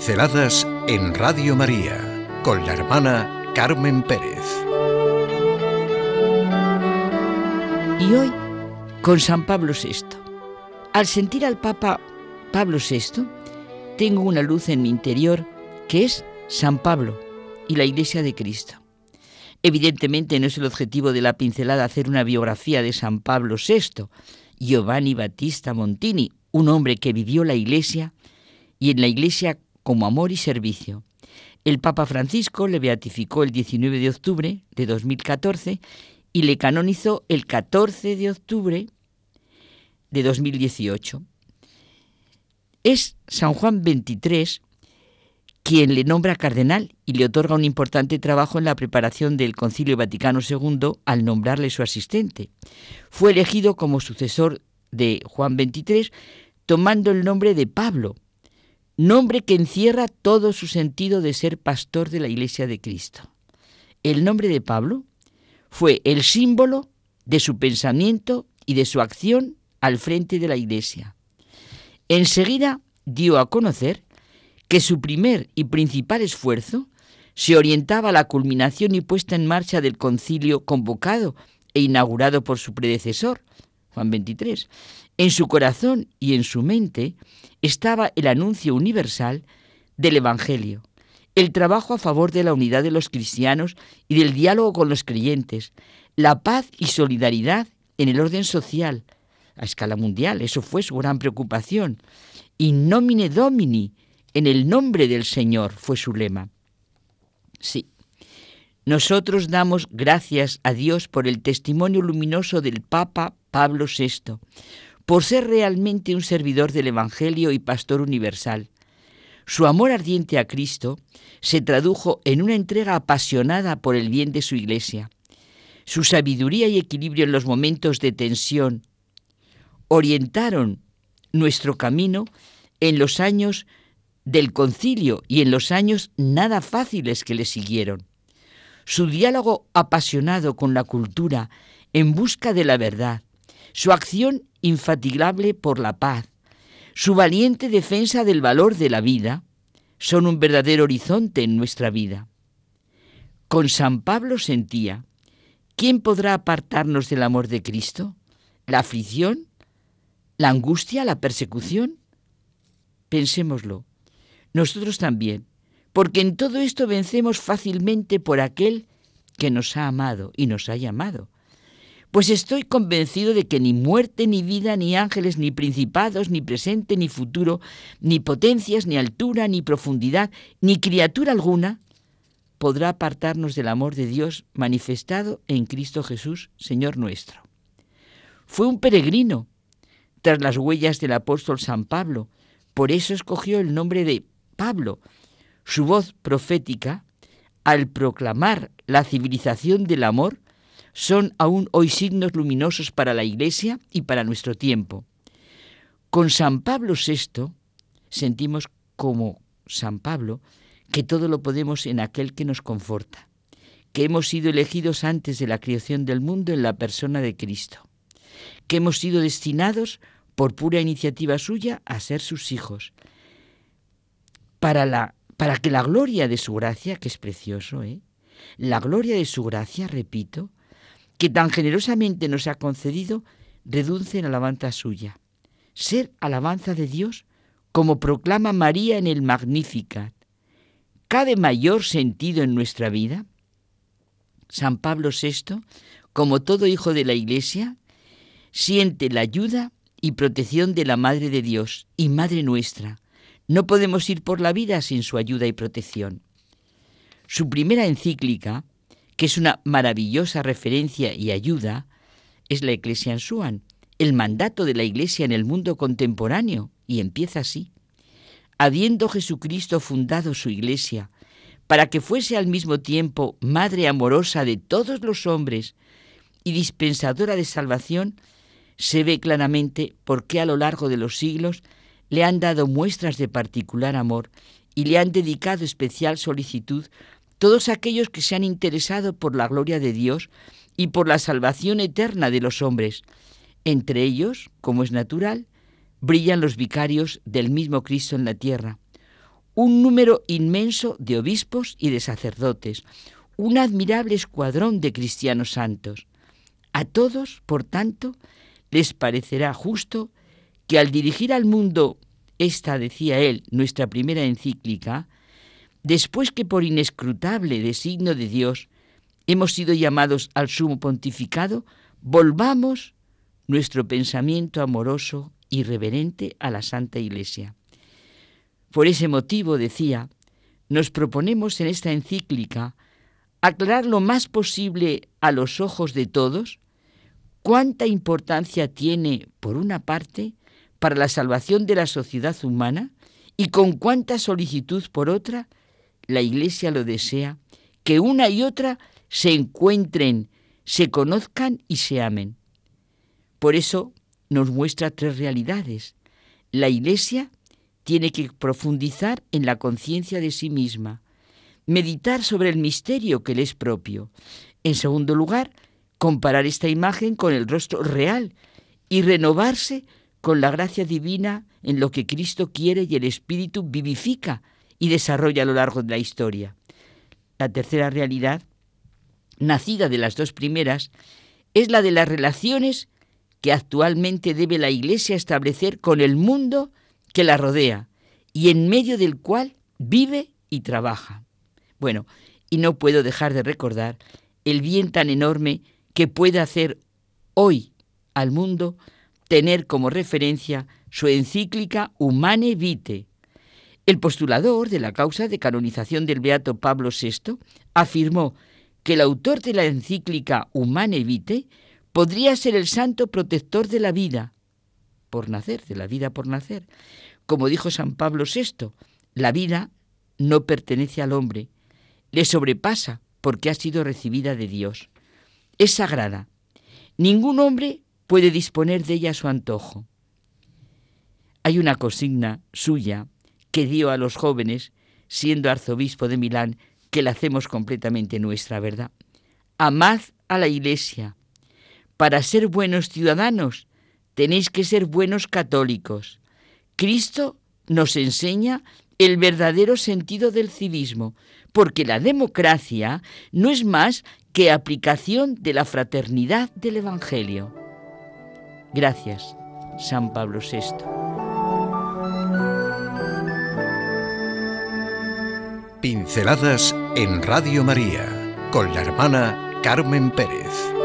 Pinceladas en Radio María con la hermana Carmen Pérez. Y hoy con San Pablo VI. Al sentir al Papa Pablo VI, tengo una luz en mi interior que es San Pablo y la Iglesia de Cristo. Evidentemente no es el objetivo de la pincelada hacer una biografía de San Pablo VI, Giovanni Battista Montini, un hombre que vivió la Iglesia y en la Iglesia como amor y servicio. El Papa Francisco le beatificó el 19 de octubre de 2014 y le canonizó el 14 de octubre de 2018. Es San Juan XXIII quien le nombra cardenal y le otorga un importante trabajo en la preparación del Concilio Vaticano II al nombrarle su asistente. Fue elegido como sucesor de Juan XXIII tomando el nombre de Pablo, nombre que encierra todo su sentido de ser pastor de la Iglesia de Cristo. El nombre de Pablo fue el símbolo de su pensamiento y de su acción al frente de la Iglesia. Enseguida dio a conocer que su primer y principal esfuerzo se orientaba a la culminación y puesta en marcha del concilio convocado e inaugurado por su predecesor, Juan XXIII. En su corazón y en su mente estaba el anuncio universal del Evangelio, el trabajo a favor de la unidad de los cristianos y del diálogo con los creyentes, la paz y solidaridad en el orden social, a escala mundial, eso fue su gran preocupación. In nomine Domini, en el nombre del Señor, fue su lema. Sí, nosotros damos gracias a Dios por el testimonio luminoso del Papa Pablo VI, por ser realmente un servidor del Evangelio y pastor universal. Su amor ardiente a Cristo se tradujo en una entrega apasionada por el bien de su Iglesia. Su sabiduría y equilibrio en los momentos de tensión orientaron nuestro camino en los años del concilio y en los años nada fáciles que le siguieron. Su diálogo apasionado con la cultura en busca de la verdad, su acción infatigable por la paz, su valiente defensa del valor de la vida, son un verdadero horizonte en nuestra vida. Con San Pablo sentía, ¿quién podrá apartarnos del amor de Cristo? ¿La aflicción? ¿La angustia? ¿La persecución? Pensémoslo, nosotros también, porque en todo esto vencemos fácilmente por aquel que nos ha amado y nos ha llamado pues estoy convencido de que ni muerte, ni vida, ni ángeles, ni principados, ni presente, ni futuro, ni potencias, ni altura, ni profundidad, ni criatura alguna podrá apartarnos del amor de Dios manifestado en Cristo Jesús, Señor nuestro. Fue un peregrino tras las huellas del apóstol San Pablo, por eso escogió el nombre de Pablo. Su voz profética, al proclamar la civilización del amor, son aún hoy signos luminosos para la Iglesia y para nuestro tiempo. Con San Pablo VI sentimos como San Pablo que todo lo podemos en aquel que nos conforta, que hemos sido elegidos antes de la creación del mundo en la persona de Cristo, que hemos sido destinados por pura iniciativa suya a ser sus hijos, para, la, para que la gloria de su gracia, que es precioso, ¿eh? la gloria de su gracia, repito, que tan generosamente nos ha concedido, redunce en alabanza suya. Ser alabanza de Dios, como proclama María en el Magnificat. ¿Cabe mayor sentido en nuestra vida? San Pablo VI, como todo hijo de la Iglesia, siente la ayuda y protección de la Madre de Dios y Madre nuestra. No podemos ir por la vida sin su ayuda y protección. Su primera encíclica, que es una maravillosa referencia y ayuda, es la Iglesia en Suan, el mandato de la Iglesia en el mundo contemporáneo, y empieza así. Habiendo Jesucristo fundado su Iglesia, para que fuese al mismo tiempo madre amorosa de todos los hombres y dispensadora de salvación, se ve claramente por qué a lo largo de los siglos le han dado muestras de particular amor y le han dedicado especial solicitud todos aquellos que se han interesado por la gloria de Dios y por la salvación eterna de los hombres. Entre ellos, como es natural, brillan los vicarios del mismo Cristo en la tierra, un número inmenso de obispos y de sacerdotes, un admirable escuadrón de cristianos santos. A todos, por tanto, les parecerá justo que al dirigir al mundo esta, decía él, nuestra primera encíclica, después que por inescrutable designo de Dios hemos sido llamados al sumo pontificado, volvamos nuestro pensamiento amoroso y reverente a la Santa Iglesia. Por ese motivo, decía, nos proponemos en esta encíclica aclarar lo más posible a los ojos de todos cuánta importancia tiene, por una parte, para la salvación de la sociedad humana y con cuánta solicitud, por otra, la Iglesia lo desea, que una y otra se encuentren, se conozcan y se amen. Por eso nos muestra tres realidades. La Iglesia tiene que profundizar en la conciencia de sí misma, meditar sobre el misterio que le es propio. En segundo lugar, comparar esta imagen con el rostro real y renovarse con la gracia divina en lo que Cristo quiere y el Espíritu vivifica y desarrolla a lo largo de la historia. La tercera realidad, nacida de las dos primeras, es la de las relaciones que actualmente debe la Iglesia establecer con el mundo que la rodea y en medio del cual vive y trabaja. Bueno, y no puedo dejar de recordar el bien tan enorme que puede hacer hoy al mundo tener como referencia su encíclica Humane Vitae. El postulador de la causa de canonización del beato Pablo VI afirmó que el autor de la encíclica Humane Vitae podría ser el santo protector de la vida, por nacer, de la vida por nacer. Como dijo San Pablo VI, la vida no pertenece al hombre, le sobrepasa porque ha sido recibida de Dios. Es sagrada. Ningún hombre puede disponer de ella a su antojo. Hay una consigna suya que dio a los jóvenes, siendo arzobispo de Milán, que la hacemos completamente nuestra, ¿verdad? Amad a la Iglesia, para ser buenos ciudadanos tenéis que ser buenos católicos. Cristo nos enseña el verdadero sentido del civismo, porque la democracia no es más que aplicación de la fraternidad del Evangelio. Gracias, San Pablo VI. Pinceladas en Radio María con la hermana Carmen Pérez.